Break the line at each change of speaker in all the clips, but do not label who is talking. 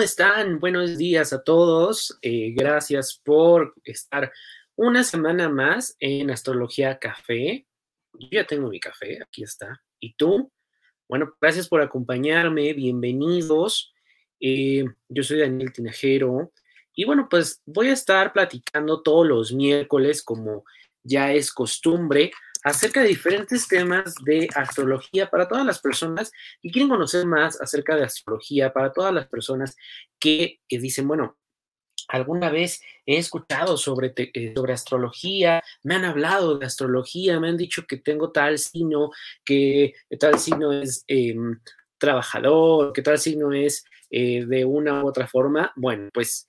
¿Cómo están? Buenos días a todos. Eh, gracias por estar una semana más en Astrología Café. Yo ya tengo mi café, aquí está. ¿Y tú? Bueno, gracias por acompañarme. Bienvenidos. Eh, yo soy Daniel Tinajero. Y bueno, pues voy a estar platicando todos los miércoles, como ya es costumbre, acerca de diferentes temas de astrología para todas las personas que quieren conocer más acerca de astrología, para todas las personas que, dicen, bueno, alguna vez he escuchado sobre, eh, sobre astrología, me han hablado de astrología, me han dicho que tengo tal signo, que tal signo es em, trabajador, que tal signo es eh, de una u otra forma. Bueno, pues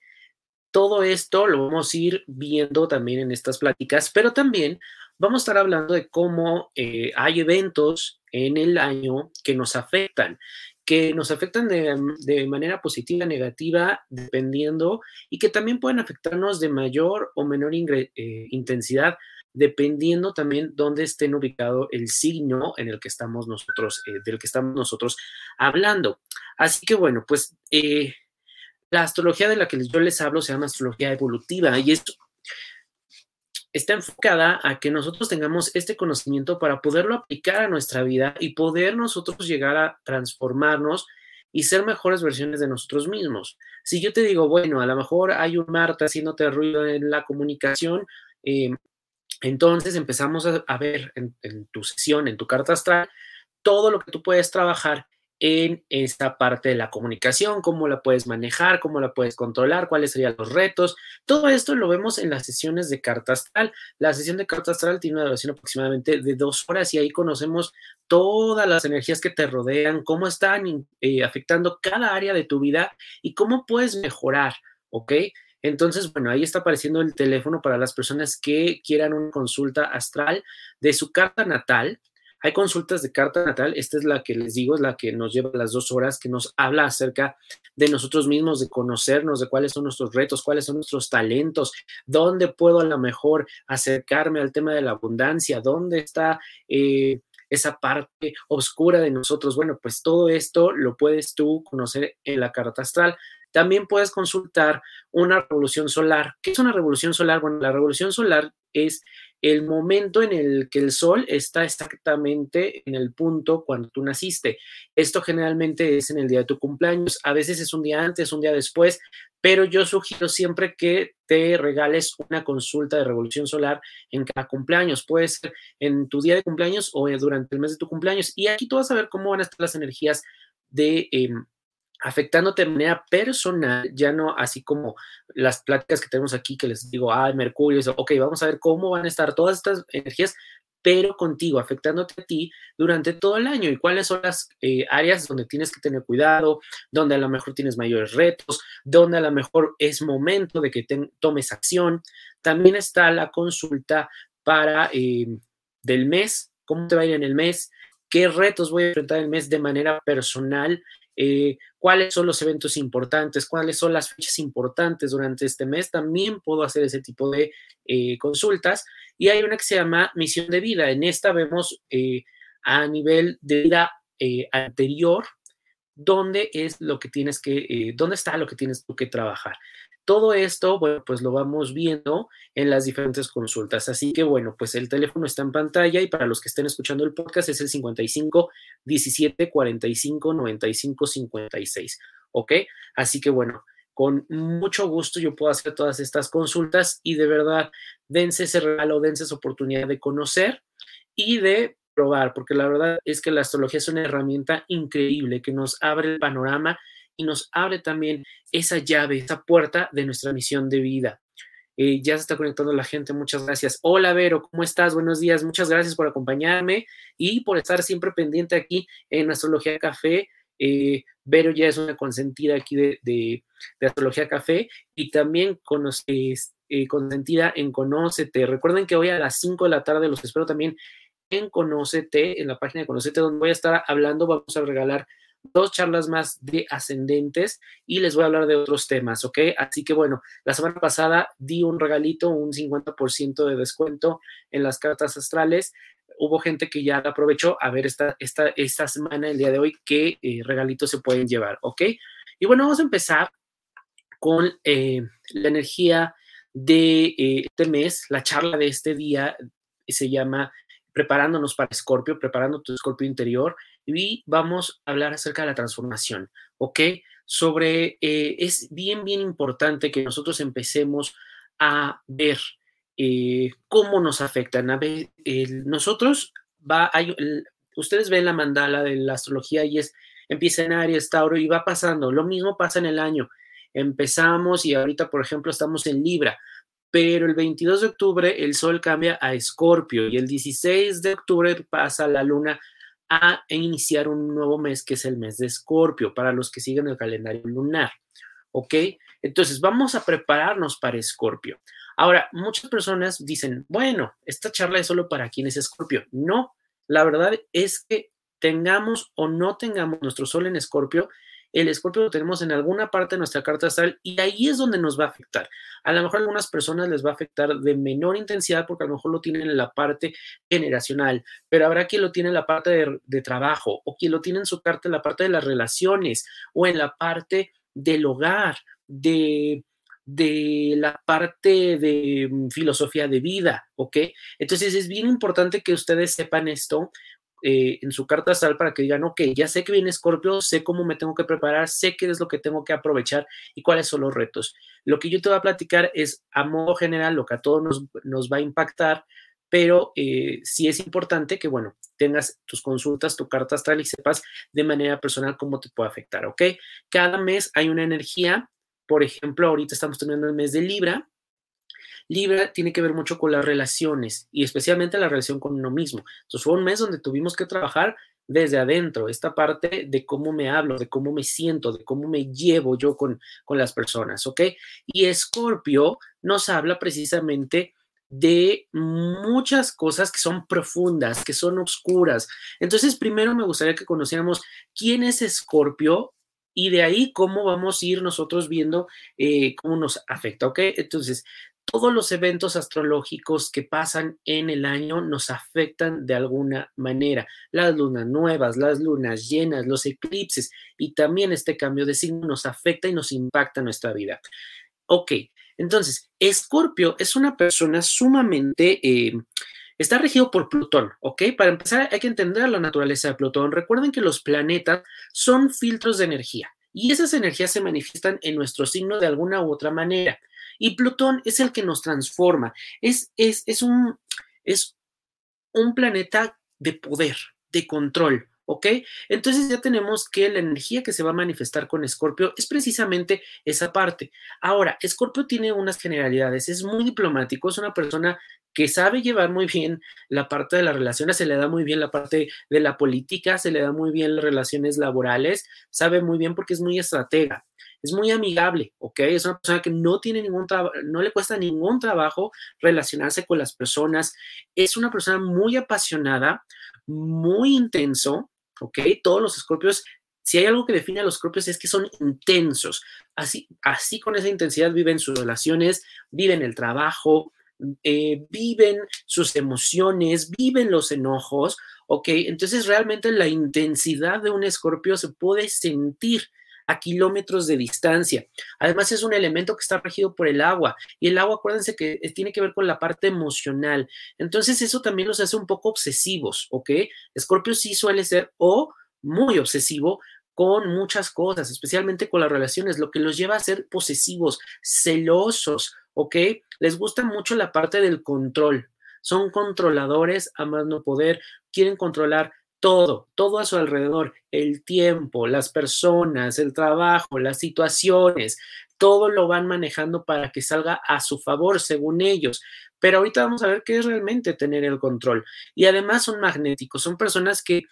todo esto lo vamos a ir viendo también en estas pláticas, pero también vamos a estar hablando de cómo eh, hay eventos en el año que nos afectan, que nos afectan de, manera positiva, negativa, dependiendo, y que también pueden afectarnos de mayor o menor eh, intensidad, dependiendo también dónde estén ubicado el signo en el que estamos nosotros, eh, del que estamos nosotros hablando. Así que bueno, pues la astrología de la que yo les hablo se llama astrología evolutiva y es está enfocada a que nosotros tengamos este conocimiento para poderlo aplicar a nuestra vida y poder nosotros llegar a transformarnos y ser mejores versiones de nosotros mismos. Si yo te digo, bueno, a lo mejor hay un Marta haciéndote ruido en la comunicación, eh, entonces empezamos a, ver en, en tu sesión, en tu carta astral, todo lo que tú puedes trabajar en esta parte de la comunicación, cómo la puedes manejar, cómo la puedes controlar, cuáles serían los retos. Todo esto lo vemos en las sesiones de carta astral. La sesión de carta astral tiene una duración aproximadamente de dos horas y ahí conocemos todas las energías que te rodean, cómo están eh, afectando cada área de tu vida y cómo puedes mejorar, ¿ok? Entonces, bueno, ahí está apareciendo el teléfono para las personas que quieran una consulta astral de su carta natal hay consultas de carta natal, esta es la que les digo, es la que nos lleva las dos horas, que nos habla acerca de nosotros mismos, de conocernos, de cuáles son nuestros retos, cuáles son nuestros talentos, dónde puedo a lo mejor acercarme al tema de la abundancia, dónde está... Eh, esa parte oscura de nosotros. Bueno, pues todo esto lo puedes tú conocer en la carta astral. También puedes consultar una revolución solar. ¿Qué es una revolución solar? Bueno, la revolución solar es el momento en el que el sol está exactamente en el punto cuando tú naciste. Esto generalmente es en el día de tu cumpleaños, a veces es un día antes, un día después, pero yo sugiero siempre que te regales una consulta de revolución solar en cada cumpleaños. Puede ser en tu día de cumpleaños o durante el mes de tu cumpleaños. Y aquí tú vas a ver cómo van a estar las energías de... Em, afectándote de manera personal, ya no así como las pláticas que tenemos aquí que les digo, ay, Mercurio, eso, ok, vamos a ver cómo van a estar todas estas energías, pero contigo, afectándote a ti durante todo el año y cuáles son las eh, áreas donde tienes que tener cuidado, donde a lo mejor tienes mayores retos, donde a lo mejor es momento de que tomes acción. También está la consulta para eh, del mes, cómo te va a ir en el mes, qué retos voy a enfrentar el mes de manera personal eh, cuáles son los eventos importantes, cuáles son las fechas importantes durante este mes. También puedo hacer ese tipo de eh, consultas. Y hay una que se llama misión de vida. En esta vemos eh, a nivel de vida anterior, dónde es lo que tienes que, dónde está lo que tienes tú que trabajar. Todo esto, bueno, pues lo vamos viendo en las diferentes consultas. Así que, bueno, pues el teléfono está en pantalla y para los que estén escuchando el podcast es el 55 17 45 95 56. ¿Ok? Así que, bueno, con mucho gusto yo puedo hacer todas estas consultas y de verdad, dense ese regalo, dense esa oportunidad de conocer y de probar, porque la verdad es que la astrología es una herramienta increíble que nos abre el panorama y nos abre también esa llave, esa puerta de nuestra misión de vida. Eh, ya se está conectando la gente, muchas gracias. Hola Vero, ¿cómo estás? Buenos días, muchas gracias por acompañarme y por estar siempre pendiente aquí en Astrología Café. Eh, Vero ya es una consentida aquí de, Astrología Café y también eh, consentida en Conócete. Recuerden que hoy a las 5 de la tarde los espero también en Conócete, en la página de Conócete, donde voy a estar hablando, vamos a regalar dos charlas más de ascendentes y les voy a hablar de otros temas, ¿ok? Así que bueno, la semana pasada di un regalito, un 50% de descuento en las cartas astrales. Hubo gente que ya aprovechó a ver esta, esta, esta semana, el día de hoy, qué eh, regalitos se pueden llevar, ¿ok? Y bueno, vamos a empezar con eh, la energía de eh, este mes. La charla de este día se llama Preparándonos para Escorpio, preparando tu Escorpio interior. Y vamos a hablar acerca de la transformación, ¿ok? Sobre, eh, es bien, bien importante que nosotros empecemos a ver cómo nos afectan. A ver, nosotros va, hay, ustedes ven la mandala de la astrología y es, empieza en Aries, Tauro y va pasando. Lo mismo pasa en el año. Empezamos y ahorita, por ejemplo, estamos en Libra, pero el 22 de octubre el Sol cambia a Escorpio y el 16 de octubre pasa la Luna a iniciar un nuevo mes que es el mes de Escorpio para los que siguen el calendario lunar. ¿Ok? Entonces vamos a prepararnos para Escorpio. Ahora, muchas personas dicen, bueno, esta charla es solo para quienes es Escorpio. No, la verdad es que tengamos o no tengamos nuestro sol en escorpio, el escorpio lo tenemos en alguna parte de nuestra carta astral y ahí es donde nos va a afectar. A lo mejor a algunas personas les va a afectar de menor intensidad porque a lo mejor lo tienen en la parte generacional, pero habrá quien lo tiene en la parte de, de trabajo o quien lo tiene en su carta en la parte de las relaciones o en la parte del hogar, de de la parte de mm, filosofía de vida, ¿ok? Entonces es bien importante que ustedes sepan esto eh, en su carta astral para que digan, ok, ya sé que viene Scorpio, sé cómo me tengo que preparar, sé qué es lo que tengo que aprovechar y cuáles son los retos. Lo que yo te voy a platicar es a modo general lo que a todos nos, nos va a impactar, pero eh, sí es importante que, bueno, tengas tus consultas, tu carta astral y sepas de manera personal cómo te puede afectar, ¿ok? Cada mes hay una energía por ejemplo, ahorita estamos teniendo el mes de Libra. Libra tiene que ver mucho con las relaciones y especialmente la relación con uno mismo. Entonces fue un mes donde tuvimos que trabajar desde adentro, esta parte de cómo me hablo, de cómo me siento, de cómo me llevo yo con, con las personas, ¿ok? Y Escorpio nos habla precisamente de muchas cosas que son profundas, que son oscuras. Entonces, primero me gustaría que conociéramos quién es Escorpio y de ahí cómo vamos a ir nosotros viendo eh, cómo nos afecta, ¿ok? Entonces, todos los eventos astrológicos que pasan en el año nos afectan de alguna manera. Las lunas nuevas, las lunas llenas, los eclipses y también este cambio de signo nos afecta y nos impacta nuestra vida. Ok, entonces, Escorpio es una persona sumamente... Eh, Está regido por Plutón, ¿ok? Para empezar hay que entender la naturaleza de Plutón. Recuerden que los planetas son filtros de energía y esas energías se manifiestan en nuestro signo de alguna u otra manera. Y Plutón es el que nos transforma. Es, es, es, un, es un planeta de poder, de control. ¿Ok? Entonces ya tenemos que la energía que se va a manifestar con Escorpio es precisamente esa parte. Ahora, Escorpio tiene unas generalidades, es muy diplomático, es una persona que sabe llevar muy bien la parte de las relaciones, se le da muy bien la parte de la política, se le da muy bien las relaciones laborales, sabe muy bien porque es muy estratega, es muy amigable, ¿ok? Es una persona que no tiene ningún no le cuesta ningún trabajo relacionarse con las personas, es una persona muy apasionada, muy intenso, ¿ok? Todos los escorpios si hay algo que define a los escorpios es que son intensos. Así, así con esa intensidad viven sus relaciones, viven el trabajo, eh, viven sus emociones, viven los enojos, ¿ok? Entonces realmente la intensidad de un escorpio se puede sentir a kilómetros de distancia. Además es un elemento que está regido por el agua y el agua, acuérdense que tiene que ver con la parte emocional. Entonces eso también los hace un poco obsesivos, ¿ok? Escorpio sí suele ser o muy obsesivo con muchas cosas, especialmente con las relaciones, lo que los lleva a ser posesivos, celosos, ¿ok? Les gusta mucho la parte del control. Son controladores a más no poder, quieren controlar todo, todo a su alrededor, el tiempo, las personas, el trabajo, las situaciones, todo lo van manejando para que salga a su favor, según ellos. Pero ahorita vamos a ver qué es realmente tener el control. Y además son magnéticos, son personas que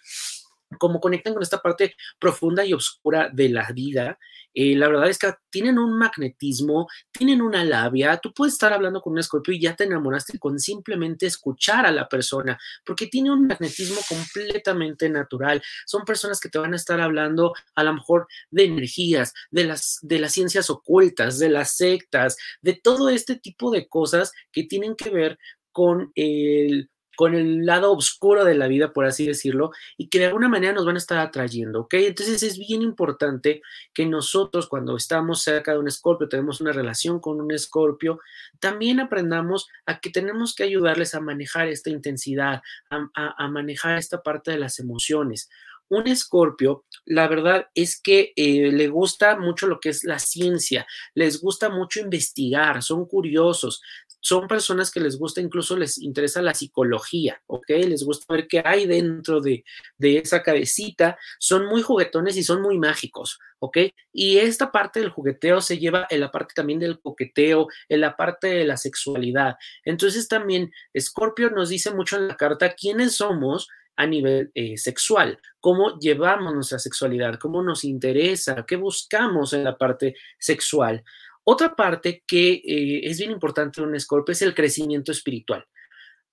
como conectan con esta parte profunda y oscura de la vida, eh, la verdad es que tienen un magnetismo, tienen una labia, tú puedes estar hablando con un escorpio y ya te enamoraste con simplemente escuchar a la persona, porque tiene un magnetismo completamente natural. Son personas que te van a estar hablando a lo mejor de energías, de las, de las ciencias ocultas, de las sectas, de todo este tipo de cosas que tienen que ver con el con el lado oscuro de la vida, por así decirlo, y que de alguna manera nos van a estar atrayendo, ¿ok? Entonces es bien importante que nosotros cuando estamos cerca de un escorpio, tenemos una relación con un escorpio, también aprendamos a que tenemos que ayudarles a manejar esta intensidad, a, manejar esta parte de las emociones un escorpio, la verdad es que eh, le gusta mucho lo que es la ciencia, les gusta mucho investigar, son curiosos, son personas que les gusta, incluso les interesa la psicología, ¿ok? Les gusta ver qué hay dentro de, esa cabecita, son muy juguetones y son muy mágicos, ¿ok? Y esta parte del jugueteo se lleva en la parte también del coqueteo, en la parte de la sexualidad. Entonces también Scorpio nos dice mucho en la carta quiénes somos a nivel eh, sexual, cómo llevamos nuestra sexualidad, cómo nos interesa, qué buscamos en la parte sexual. Otra parte que eh, es bien importante en un Escorpio es el crecimiento espiritual.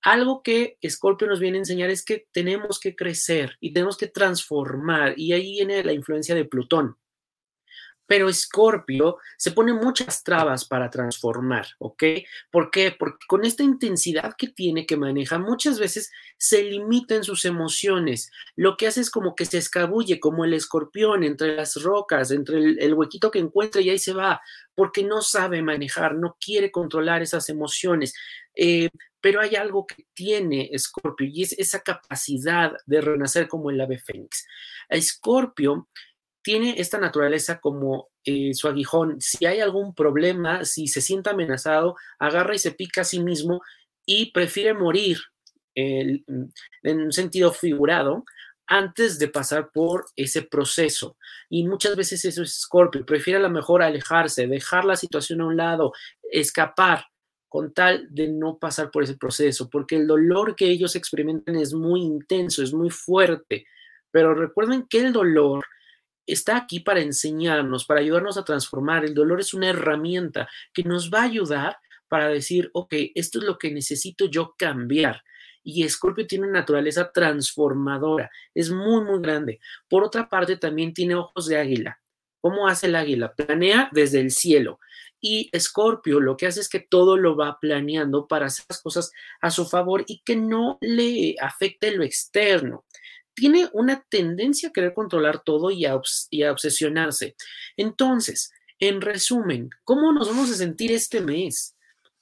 Algo que Escorpio nos viene a enseñar es que tenemos que crecer y tenemos que transformar, y ahí viene la influencia de Plutón. Pero Escorpio se pone muchas trabas para transformar, ¿ok? ¿Por qué? Porque con esta intensidad que tiene, que maneja, muchas veces se limita en sus emociones. Lo que hace es como que se escabulle, como el escorpión, entre las rocas, entre el, huequito que encuentra y ahí se va, porque no sabe manejar, no quiere controlar esas emociones. Eh, pero hay algo que tiene Escorpio y es esa capacidad de renacer como el ave fénix. Escorpio tiene esta naturaleza como eh, su aguijón. Si hay algún problema, si se siente amenazado, agarra y se pica a sí mismo y prefiere morir en un sentido figurado antes de pasar por ese proceso. Y muchas veces eso es Scorpio, prefiere a lo mejor alejarse, dejar la situación a un lado, escapar con tal de no pasar por ese proceso, porque el dolor que ellos experimentan es muy intenso, es muy fuerte. Pero recuerden que el dolor está aquí para enseñarnos, para ayudarnos a transformar. El dolor es una herramienta que nos va a ayudar para decir, ok, esto es lo que necesito yo cambiar. Y Escorpio tiene una naturaleza transformadora, es muy, muy grande. Por otra parte, también tiene ojos de águila. ¿Cómo hace el águila? Planea desde el cielo. Y Escorpio lo que hace es que todo lo va planeando para hacer las cosas a su favor y que no le afecte lo externo tiene una tendencia a querer controlar todo y a, obsesionarse. Entonces, en resumen, ¿cómo nos vamos a sentir este mes?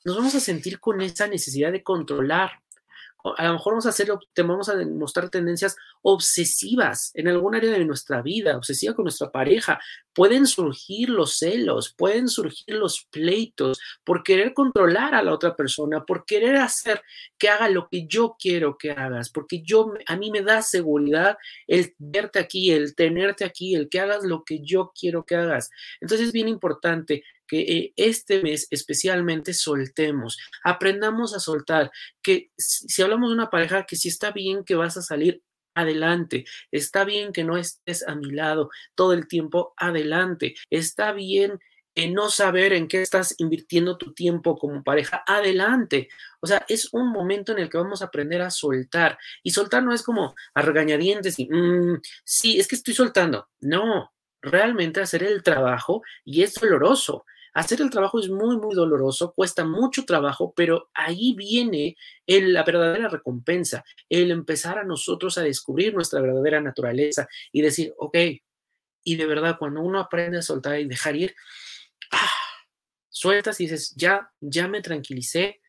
Nos vamos a sentir con esa necesidad de controlar, a lo mejor vamos a hacer, vamos a demostrar tendencias obsesivas en algún área de nuestra vida, obsesiva con nuestra pareja. Pueden surgir los celos, pueden surgir los pleitos por querer controlar a la otra persona, por querer hacer que haga lo que yo quiero que hagas, porque yo a mí me da seguridad el verte aquí, el tenerte aquí, el que hagas lo que yo quiero que hagas. Entonces es bien importante que eh, este mes especialmente soltemos, aprendamos a soltar, que si hablamos de una pareja, que si está bien que vas a salir adelante, está bien que no estés a mi lado todo el tiempo, adelante, está bien no saber en qué estás invirtiendo tu tiempo como pareja, adelante. O sea, es un momento en el que vamos a aprender a soltar. Y soltar no es como a regañadientes y, mm, sí, es que estoy soltando. No, realmente hacer el trabajo y es doloroso. Hacer el trabajo es muy, muy doloroso, cuesta mucho trabajo, pero ahí viene la verdadera recompensa, el empezar a nosotros a descubrir nuestra verdadera naturaleza y decir, ok, y de verdad, cuando uno aprende a soltar y dejar ir, ah, sueltas y dices, ya, ya me tranquilicé,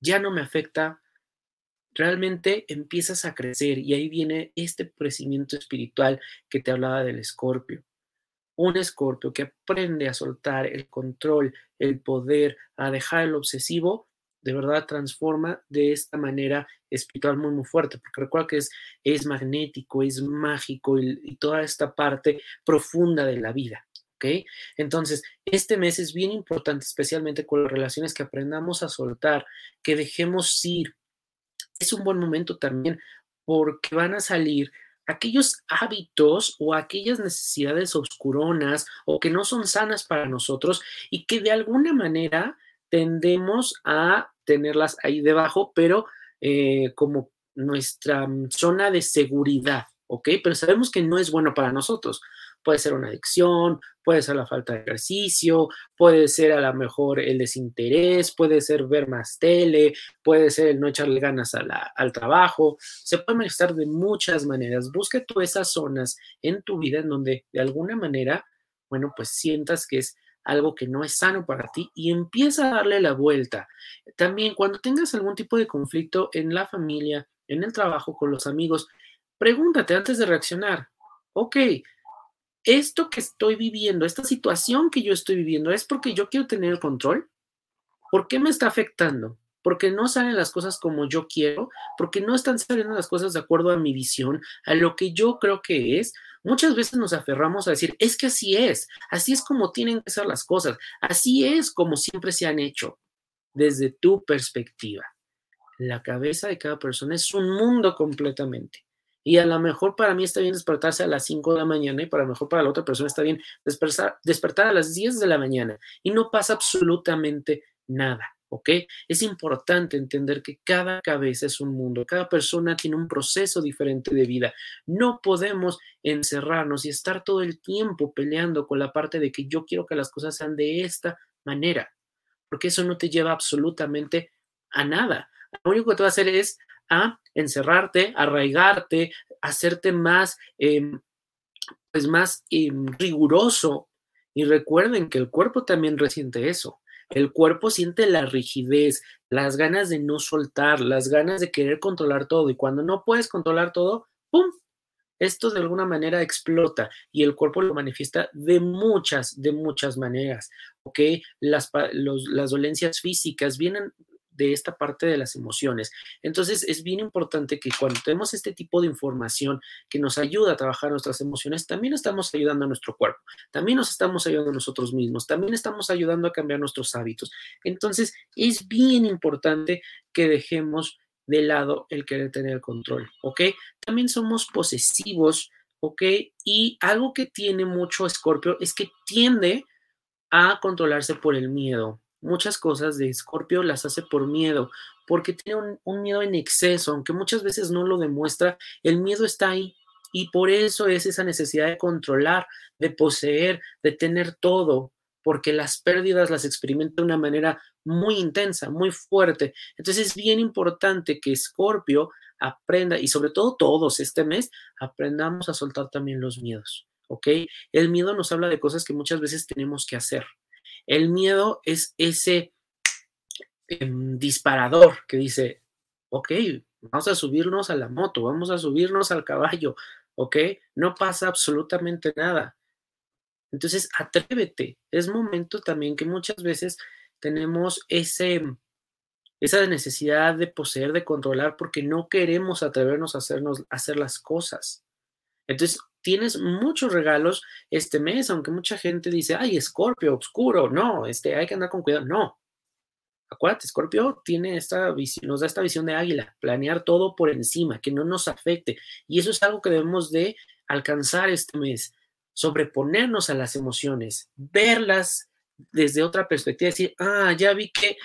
ya no me afecta, realmente empiezas a crecer y ahí viene este crecimiento espiritual que te hablaba del escorpio un escorpio que aprende a soltar el control, el poder, a dejar el obsesivo, de verdad transforma de esta manera espiritual muy, muy fuerte, porque recuerda que es, es magnético, es mágico y, toda esta parte profunda de la vida. Entonces, este mes es bien importante, especialmente con las relaciones que aprendamos a soltar, que dejemos ir. Es un buen momento también porque van a salir aquellos hábitos o aquellas necesidades oscuronas o que no son sanas para nosotros y que de alguna manera tendemos a tenerlas ahí debajo, pero eh, como nuestra zona de seguridad, ¿ok? Pero sabemos que no es bueno para nosotros. Puede ser una adicción, puede ser la falta de ejercicio, puede ser a lo mejor el desinterés, puede ser ver más tele, puede ser el no echarle ganas al trabajo. Se puede manifestar de muchas maneras. Busca tú esas zonas en tu vida en donde de alguna manera, bueno, pues sientas que es algo que no es sano para ti y empieza a darle la vuelta. También cuando tengas algún tipo de conflicto en la familia, en el trabajo, con los amigos, pregúntate antes de reaccionar, ok, esto que estoy viviendo, esta situación que yo estoy viviendo, ¿es porque yo quiero tener el control? ¿Por qué me está afectando? Porque no salen las cosas como yo quiero, porque no están saliendo las cosas de acuerdo a mi visión, a lo que yo creo que es, Muchas veces nos aferramos a decir, es que así es, así es como tienen que ser las cosas, así es como siempre se han hecho, desde tu perspectiva. La cabeza de cada persona es un mundo completamente. Y a lo mejor para mí está bien despertarse a las 5 de la mañana y para lo mejor para la otra persona está bien despertar, despertar a las 10 de la mañana. Y no pasa absolutamente nada. ¿ok? Es importante entender que cada cabeza es un mundo, cada persona tiene un proceso diferente de vida. No podemos encerrarnos y estar todo el tiempo peleando con la parte de que yo quiero que las cosas sean de esta manera, porque eso no te lleva absolutamente a nada. Lo único que te va a hacer es a encerrarte, arraigarte, hacerte más, em, pues más em, riguroso. Y recuerden que el cuerpo también resiente eso. El cuerpo siente la rigidez, las ganas de no soltar, las ganas de querer controlar todo. Y cuando no puedes controlar todo, ¡pum! Esto de alguna manera explota y el cuerpo lo manifiesta de muchas, de muchas maneras. ¿Ok? Las, las dolencias físicas vienen de esta parte de las emociones. Entonces, es bien importante que cuando tenemos este tipo de información que nos ayuda a trabajar nuestras emociones, también estamos ayudando a nuestro cuerpo, también nos estamos ayudando a nosotros mismos, también estamos ayudando a cambiar nuestros hábitos. Entonces, es bien importante que dejemos de lado el querer tener control, ¿ok? También somos posesivos, ¿ok? Y algo que tiene mucho Escorpio es que tiende a controlarse por el miedo, muchas cosas de Escorpio las hace por miedo, porque tiene un, miedo en exceso, aunque muchas veces no lo demuestra, el miedo está ahí. Y por eso es esa necesidad de controlar, de poseer, de tener todo, porque las pérdidas las experimenta de una manera muy intensa, muy fuerte. Entonces es bien importante que Escorpio aprenda, y sobre todo todos este mes, aprendamos a soltar también los miedos, ¿ok? El miedo nos habla de cosas que muchas veces tenemos que hacer. El miedo es ese em, disparador que dice, ok, vamos a subirnos a la moto, vamos a subirnos al caballo, ok, no pasa absolutamente nada. Entonces, atrévete. Es momento también que muchas veces tenemos esa necesidad de poseer, de controlar, porque no queremos atrevernos a, hacernos, a hacer las cosas. Entonces, tienes muchos regalos este mes, aunque mucha gente dice, ay, Escorpio, oscuro, no, este, hay que andar con cuidado. No. Acuérdate, Escorpio tiene esta visión, nos da esta visión de águila, planear todo por encima, que no nos afecte. Y eso es algo que debemos de alcanzar este mes, sobreponernos a las emociones, verlas desde otra perspectiva, decir, ah, ya vi que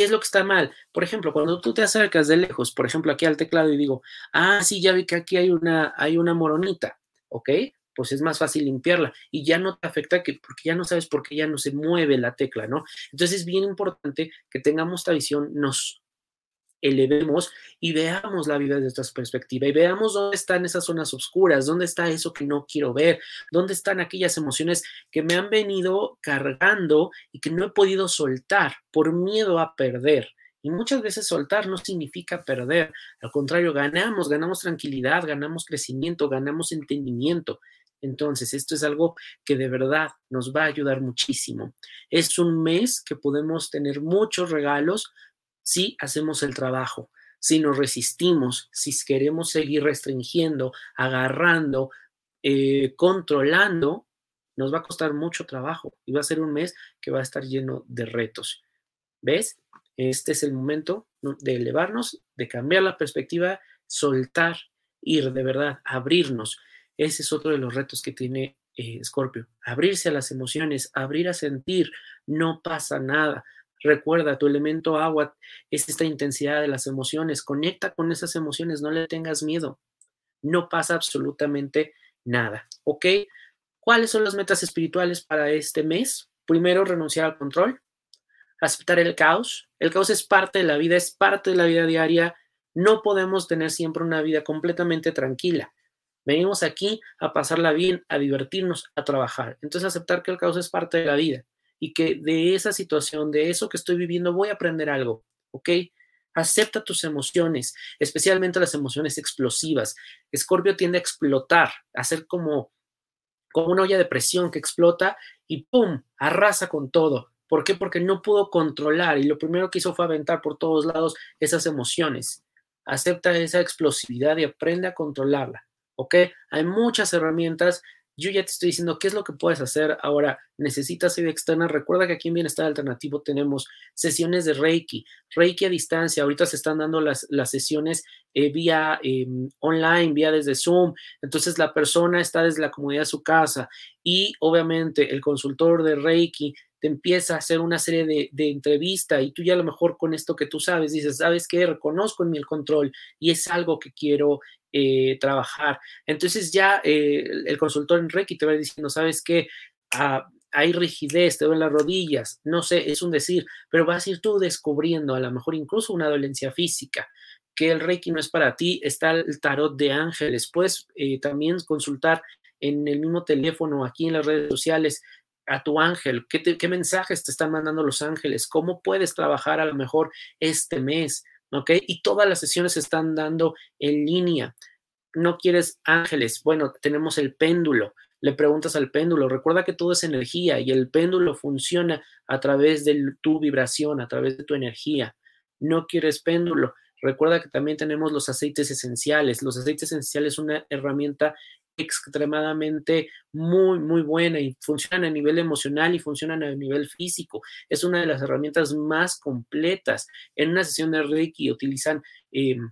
¿Qué es lo que está mal? Por ejemplo, cuando tú te acercas de lejos, por ejemplo, aquí al teclado y digo, ah, sí, ya vi que aquí hay una, hay una moronita. ¿ok? Pues es más fácil limpiarla y ya no te afecta que, porque ya no sabes por qué ya no se mueve la tecla, ¿no? Entonces es bien importante que tengamos esta visión, nos elevemos y veamos la vida desde esta perspectiva y veamos dónde están esas zonas oscuras, dónde está eso que no quiero ver, dónde están aquellas emociones que me han venido cargando y que no he podido soltar por miedo a perder. Y muchas veces soltar no significa perder, al contrario, ganamos, ganamos tranquilidad, ganamos crecimiento, ganamos entendimiento. Entonces, esto es algo que de verdad nos va a ayudar muchísimo. Es un mes que podemos tener muchos regalos si hacemos el trabajo, si nos resistimos, si queremos seguir restringiendo, agarrando, eh, controlando, nos va a costar mucho trabajo y va a ser un mes que va a estar lleno de retos. ¿Ves? Este es el momento de elevarnos, de cambiar la perspectiva, soltar, ir de verdad, abrirnos. Ese es otro de los retos que tiene eh, Scorpio. Abrirse a las emociones, abrir a sentir, no pasa nada. Recuerda, tu elemento agua es esta intensidad de las emociones. Conecta con esas emociones, no le tengas miedo. No pasa absolutamente nada, ¿ok? ¿Cuáles son las metas espirituales para este mes? Primero, renunciar al control, aceptar el caos. El caos es parte de la vida, es parte de la vida diaria. No podemos tener siempre una vida completamente tranquila. Venimos aquí a pasarla bien, a divertirnos, a trabajar. Entonces aceptar que el caos es parte de la vida y que de esa situación, de eso que estoy viviendo, voy a aprender algo, ¿ok? Acepta tus emociones, especialmente las emociones explosivas. Escorpio tiende a explotar, a ser como, como una olla de presión que explota y ¡pum! arrasa con todo. ¿Por qué? Porque no pudo controlar y lo primero que hizo fue aventar por todos lados esas emociones. Acepta esa explosividad y aprende a controlarla. ¿ok? Hay muchas herramientas. Yo ya te estoy diciendo qué es lo que puedes hacer. Ahora, necesitas ayuda externa. Recuerda que aquí en Bienestar Alternativo tenemos sesiones de Reiki, Reiki a distancia. Ahorita se están dando las, las sesiones eh, vía em, online, vía desde Zoom. Entonces, la persona está desde la comodidad de su casa y obviamente el consultor de Reiki te empieza a hacer una serie de, de entrevistas y tú ya a lo mejor con esto que tú sabes dices, ¿sabes qué? Reconozco en mí el control y es algo que quiero eh, trabajar. Entonces ya eh, el consultor en Reiki te va diciendo, ¿sabes qué? Ah, hay rigidez, te duelen las rodillas, no sé, es un decir, pero vas a ir tú descubriendo a lo mejor incluso una dolencia física, que el Reiki no es para ti, está el tarot de ángeles, puedes eh, también consultar en el mismo teléfono, aquí en las redes sociales, a tu ángel, ¿Qué, qué mensajes te están mandando los ángeles, cómo puedes trabajar a lo mejor este mes, ¿ok? Y todas las sesiones se están dando en línea. No quieres ángeles, bueno, tenemos el péndulo. Le preguntas al péndulo, recuerda que todo es energía y el péndulo funciona a través de tu vibración, a través de tu energía. No quieres péndulo. Recuerda que también tenemos los aceites esenciales. Los aceites esenciales es una herramienta extremadamente muy, muy buena y funcionan a nivel emocional y funcionan a nivel físico. Es una de las herramientas más completas. En una sesión de Reiki utilizan em,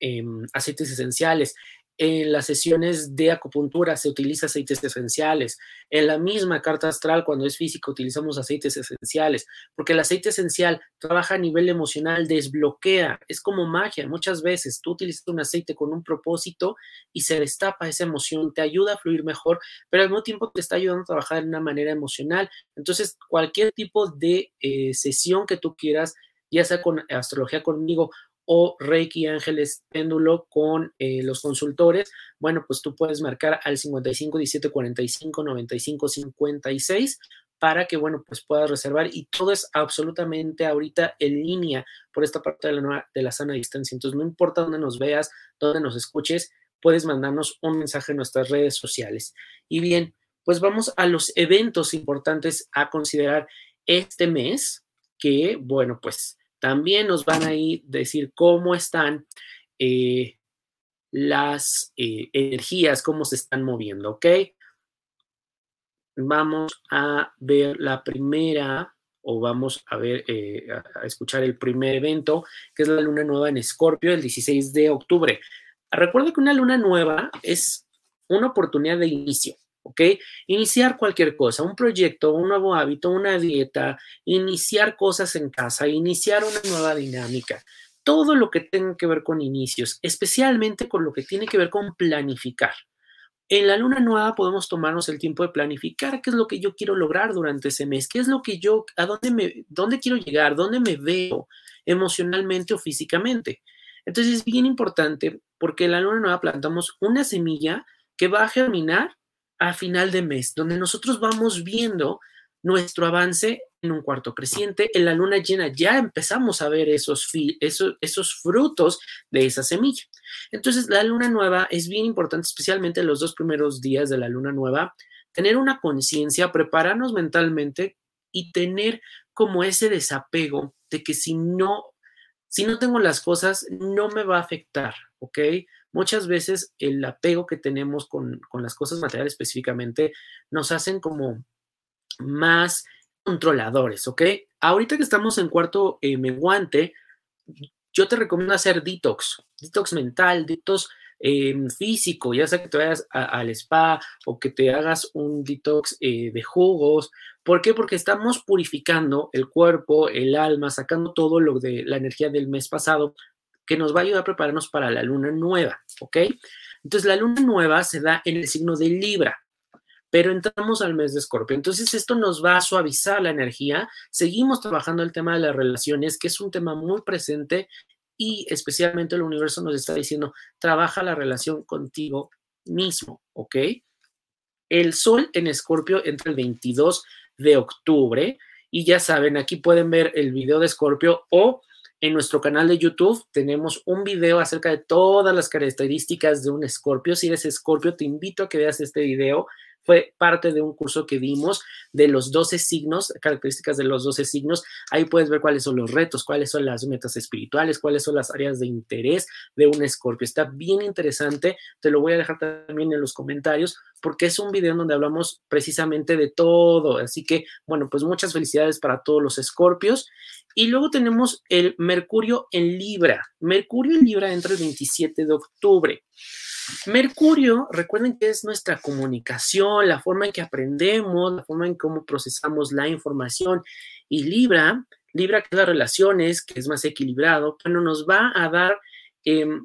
em, aceites esenciales. En las sesiones de acupuntura se utiliza aceites esenciales. En la misma carta astral, cuando es física, utilizamos aceites esenciales, porque el aceite esencial trabaja a nivel emocional, desbloquea, es como magia. Muchas veces tú utilizas un aceite con un propósito y se destapa esa emoción, te ayuda a fluir mejor, pero al mismo tiempo te está ayudando a trabajar de una manera emocional. Entonces, cualquier tipo de eh, sesión que tú quieras, ya sea con astrología conmigo o Reiki Ángeles Péndulo con eh, los consultores, bueno, pues tú puedes marcar al 55 17 45 95 56 para que, bueno, pues puedas reservar y todo es absolutamente ahorita en línea por esta parte de la, de la sana distancia. Entonces, no importa dónde nos veas, dónde nos escuches, puedes mandarnos un mensaje en nuestras redes sociales. Y bien, pues vamos a los eventos importantes a considerar este mes, que, bueno, pues también nos van a ir decir cómo están eh, las eh, energías, cómo se están moviendo, ¿ok? Vamos a ver la primera o vamos a ver, eh, a escuchar el primer evento, que es la luna nueva en Escorpio, el 16 de octubre. Recuerda que una luna nueva es una oportunidad de inicio. ¿Ok? Iniciar cualquier cosa, un proyecto, un nuevo hábito, una dieta, iniciar cosas en casa, iniciar una nueva dinámica, todo lo que tenga que ver con inicios, especialmente con lo que tiene que ver con planificar. En la luna nueva podemos tomarnos el tiempo de planificar qué es lo que yo quiero lograr durante ese mes, qué es lo que yo, a dónde me, dónde quiero llegar, dónde me veo emocionalmente o físicamente. Entonces es bien importante porque en la luna nueva plantamos una semilla que va a germinar a final de mes, donde nosotros vamos viendo nuestro avance en un cuarto creciente. En la luna llena ya empezamos a ver esos, frutos de esa semilla. Entonces, la luna nueva es bien importante, especialmente los dos primeros días de la luna nueva, tener una conciencia, prepararnos mentalmente y tener como ese desapego de que si no, si no tengo las cosas, no me va a afectar, ¿ok? Muchas veces el apego que tenemos con, las cosas materiales específicamente nos hacen como más controladores, ¿ok? Ahorita que estamos en cuarto eh, menguante, yo te recomiendo hacer detox, detox mental, detox em, físico, ya sea que te vayas al spa o que te hagas un detox eh, de jugos. ¿Por qué? Porque estamos purificando el cuerpo, el alma, sacando todo lo de la energía del mes pasado que nos va a ayudar a prepararnos para la luna nueva, ¿ok? Entonces, la luna nueva se da en el signo de Libra. pero entramos al mes de Escorpio. Entonces esto nos va a suavizar la energía. Seguimos trabajando el tema de las relaciones, que es un tema muy presente y especialmente el universo nos está diciendo, trabaja la relación contigo mismo, ¿ok? El sol en Escorpio entra el 22 de octubre y ya saben, aquí pueden ver el video de Escorpio o en nuestro canal de YouTube tenemos un video acerca de todas las características de un escorpio. Si eres escorpio, te invito a que veas este video fue parte de un curso que dimos de los 12 signos, características de los 12 signos. Ahí puedes ver cuáles son los retos, cuáles son las metas espirituales, cuáles son las áreas de interés de un escorpio. Está bien interesante, te lo voy a dejar también en los comentarios porque es un video en donde hablamos precisamente de todo. Así que, bueno, pues muchas felicidades para todos los escorpios. Y luego tenemos el Mercurio en Libra. Mercurio en Libra entra el 27 de octubre. Mercurio, recuerden que es nuestra comunicación, la forma en que aprendemos, la forma en cómo procesamos la información. Y Libra, Libra que es las relaciones, que es más equilibrado, bueno, nos va a dar em,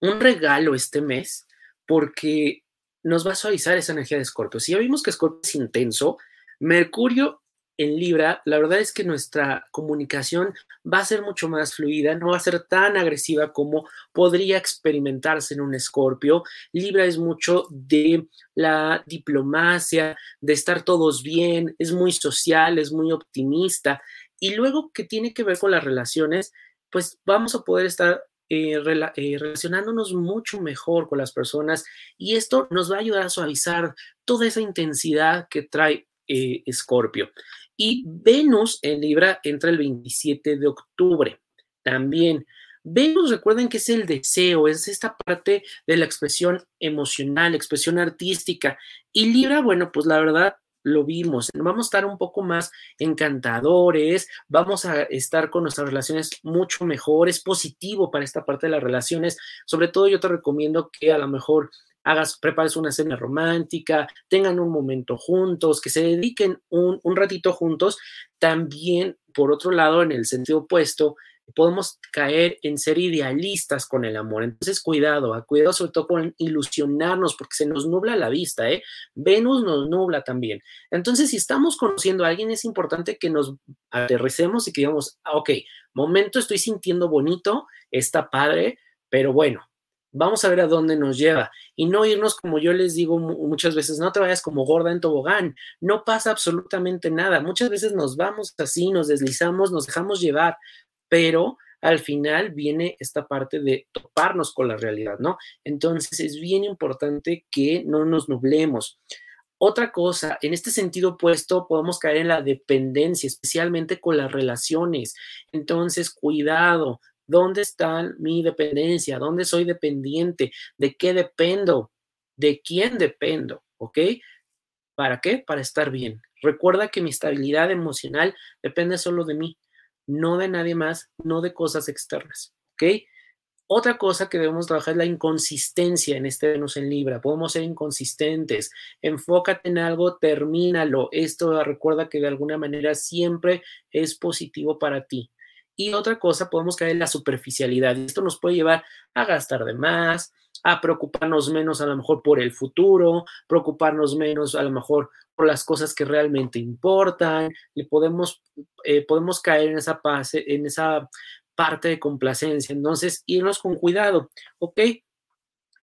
un regalo este mes porque nos va a suavizar esa energía de Escorpio. Si ya vimos que Escorpio es intenso, Mercurio en Libra, la verdad es que nuestra comunicación va a ser mucho más fluida, no va a ser tan agresiva como podría experimentarse en un escorpio. Libra es mucho de la diplomacia, de estar todos bien, es muy social, es muy optimista. Y luego que tiene que ver con las relaciones, pues vamos a poder estar eh, eh, relacionándonos mucho mejor con las personas y esto nos va a ayudar a suavizar toda esa intensidad que trae Escorpio. Y Venus en Libra entra el 27 de octubre. También Venus, recuerden que es el deseo, es esta parte de la expresión emocional, expresión artística. Y Libra, bueno, pues la verdad lo vimos. Vamos a estar un poco más encantadores, vamos a estar con nuestras relaciones mucho mejor, es positivo para esta parte de las relaciones. Sobre todo yo te recomiendo que a lo mejor hagas, prepares una cena romántica, tengan un momento juntos, que se dediquen un, ratito juntos. También, por otro lado, en el sentido opuesto, podemos caer en ser idealistas con el amor. Entonces, cuidado, ah, cuidado sobre todo con ilusionarnos, porque se nos nubla la vista, ¿eh? Venus nos nubla también. Entonces, si estamos conociendo a alguien, es importante que nos aterricemos y que digamos, ah, ok, momento, estoy sintiendo bonito, está padre, pero bueno, vamos a ver a dónde nos lleva y no irnos como yo les digo muchas veces, no te vayas como gorda en tobogán, no pasa absolutamente nada, muchas veces nos vamos así, nos deslizamos, nos dejamos llevar, pero al final viene esta parte de toparnos con la realidad, ¿no? Entonces es bien importante que no nos nublemos. Otra cosa, en este sentido opuesto, podemos caer en la dependencia, especialmente con las relaciones. Entonces, cuidado, ¿Dónde está mi dependencia? ¿Dónde soy dependiente? ¿De qué dependo? ¿De quién dependo? ¿Ok? ¿Para qué? Para estar bien. Recuerda que mi estabilidad emocional depende solo de mí, no de nadie más, no de cosas externas. ¿Ok? Otra cosa que debemos trabajar es la inconsistencia en este Venus en Libra. Podemos ser inconsistentes. Enfócate en algo, termínalo. Esto recuerda que de alguna manera siempre es positivo para ti. Y otra cosa, podemos caer en la superficialidad. Esto nos puede llevar a gastar de más, a preocuparnos menos a lo mejor por el futuro, preocuparnos menos a lo mejor por las cosas que realmente importan. Y podemos, eh, podemos caer en esa, en esa parte de complacencia. Entonces, irnos con cuidado, ¿ok?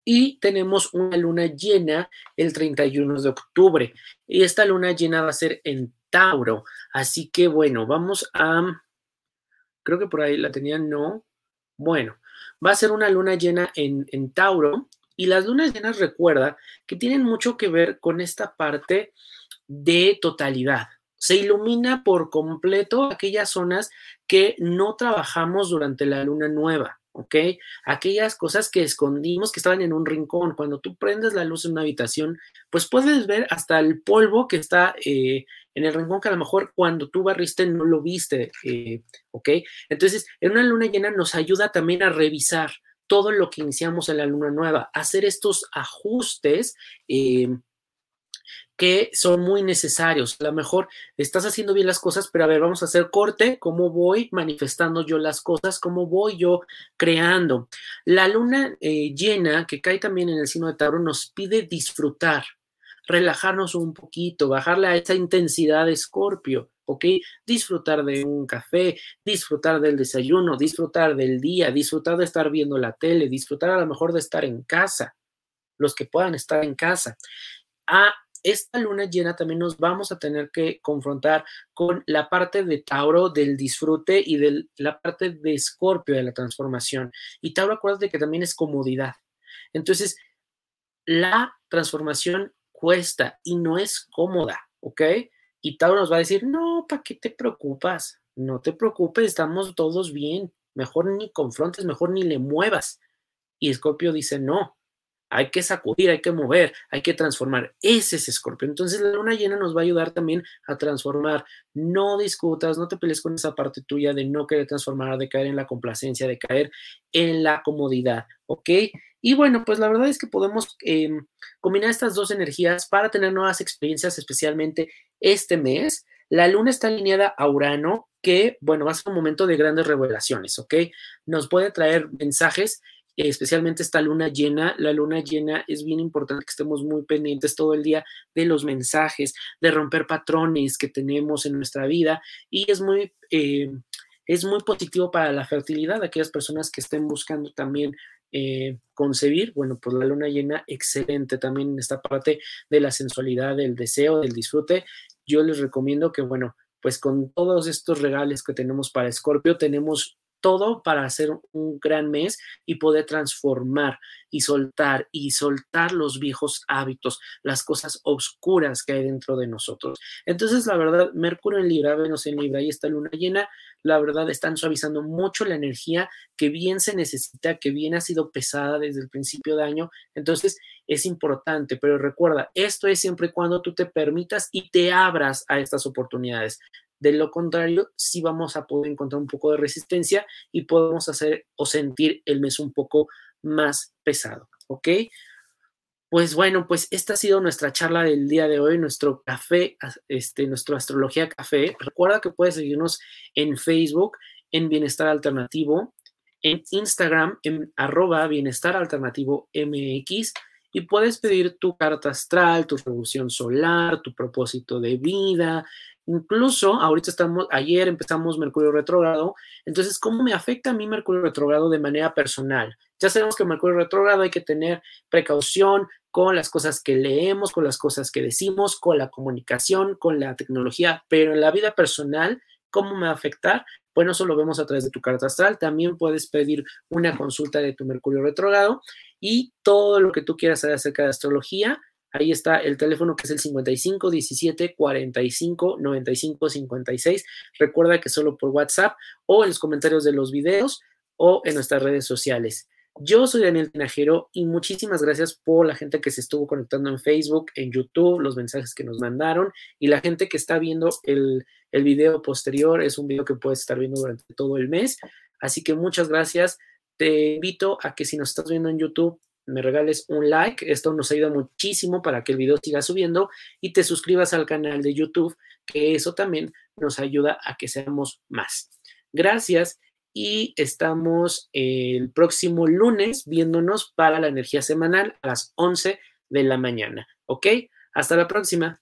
Y tenemos una luna llena el 31 de octubre. Y esta luna llena va a ser en Tauro. Así que bueno, vamos a creo que por ahí la tenían, no. Bueno, va a ser una luna llena en, Tauro y las lunas llenas recuerda que tienen mucho que ver con esta parte de totalidad. Se ilumina por completo aquellas zonas que no trabajamos durante la luna nueva. ¿Ok? Aquellas cosas que escondimos que estaban en un rincón. Cuando tú prendes la luz en una habitación, pues puedes ver hasta el polvo que está eh, en el rincón que a lo mejor cuando tú barriste no lo viste, eh, ¿ok? Entonces, en una luna llena nos ayuda también a revisar todo lo que iniciamos en la luna nueva, hacer estos ajustes. Eh, que son muy necesarios. A lo mejor estás haciendo bien las cosas, pero a ver, vamos a hacer corte, cómo voy manifestando yo las cosas, cómo voy yo creando. La luna eh, llena, que cae también en el signo de Tauro, nos pide disfrutar. relajarnos un poquito, bajarle a esa intensidad de escorpio, ¿ok? Disfrutar de un café, disfrutar del desayuno, disfrutar del día, disfrutar de estar viendo la tele, disfrutar a lo mejor de estar en casa, los que puedan estar en casa. A esta luna llena también nos vamos a tener que confrontar con la parte de Tauro del disfrute y de la parte de Escorpio de la transformación. Y Tauro, acuérdate que también es comodidad. Entonces, la transformación cuesta y no es cómoda, ¿ok? Y Tauro nos va a decir, no, ¿para qué te preocupas? No te preocupes, estamos todos bien. Mejor ni confrontes, mejor ni le muevas. Y Escorpio dice, no, hay que sacudir, hay que mover, hay que transformar. Ese es Escorpio. Entonces la luna llena nos va a ayudar también a transformar. No discutas, no te pelees con esa parte tuya de no querer transformar, de caer en la complacencia, de caer en la comodidad, ¿ok? Y bueno, pues la verdad es que podemos em, combinar estas dos energías para tener nuevas experiencias, especialmente este mes. La luna está alineada a Urano, que, bueno, va a ser un momento de grandes revelaciones, ¿ok? Nos puede traer mensajes especialmente esta luna llena. La luna llena es bien importante que estemos muy pendientes todo el día de los mensajes, de romper patrones que tenemos en nuestra vida y es muy... Eh, es muy positivo para la fertilidad, aquellas personas que estén buscando también eh, concebir, bueno, pues la luna llena, excelente también en esta parte de la sensualidad, del deseo, del disfrute. Yo les recomiendo que, bueno, pues con todos estos regales que tenemos para Escorpio, tenemos todo para hacer un gran mes y poder transformar y soltar y soltar los viejos hábitos, las cosas oscuras que hay dentro de nosotros. Entonces, la verdad, Mercurio en Libra, Venus en Libra y esta luna llena, la verdad, están suavizando mucho la energía que bien se necesita, que bien ha sido pesada desde el principio de año. Entonces, es importante, pero recuerda, esto es siempre cuando tú te permitas y te abras a estas oportunidades. De lo contrario, sí vamos a poder encontrar un poco de resistencia y podemos hacer o sentir el mes un poco más pesado, ¿ok? Pues bueno, pues esta ha sido nuestra charla del día de hoy, nuestro café, este, nuestro astrología café. Recuerda que puedes seguirnos en Facebook, en Bienestar Alternativo, en Instagram, en arroba Bienestar Alternativo MX, y puedes pedir tu carta astral, tu revolución solar, tu propósito de vida, Incluso ahorita estamos, ayer empezamos Mercurio retrógrado, entonces, ¿cómo me afecta a mí Mercurio retrógrado de manera personal? Ya sabemos que Mercurio retrógrado hay que tener precaución con las cosas que leemos, con las cosas que decimos, con la comunicación, con la tecnología, pero en la vida personal, ¿cómo me va a afectar? Bueno, eso lo vemos a través de tu carta astral. También puedes pedir una consulta de tu Mercurio retrógrado y todo lo que tú quieras saber acerca de astrología Ahí está el teléfono que es el 55 17 45 95 56. Recuerda que solo por WhatsApp o en los comentarios de los videos o en nuestras redes sociales. Yo soy Daniel Tinajero y muchísimas gracias por la gente que se estuvo conectando en Facebook, en YouTube, los mensajes que nos mandaron y la gente que está viendo el, el video posterior. Es un video que puedes estar viendo durante todo el mes. Así que muchas gracias. Te invito a que si nos estás viendo en YouTube, me regales un like. Esto nos ayuda muchísimo para que el video siga subiendo y te suscribas al canal de YouTube, que eso también nos ayuda a que seamos más. Gracias y estamos el próximo lunes viéndonos para la energía semanal a las 11 de la mañana. ¿Ok? Hasta la próxima.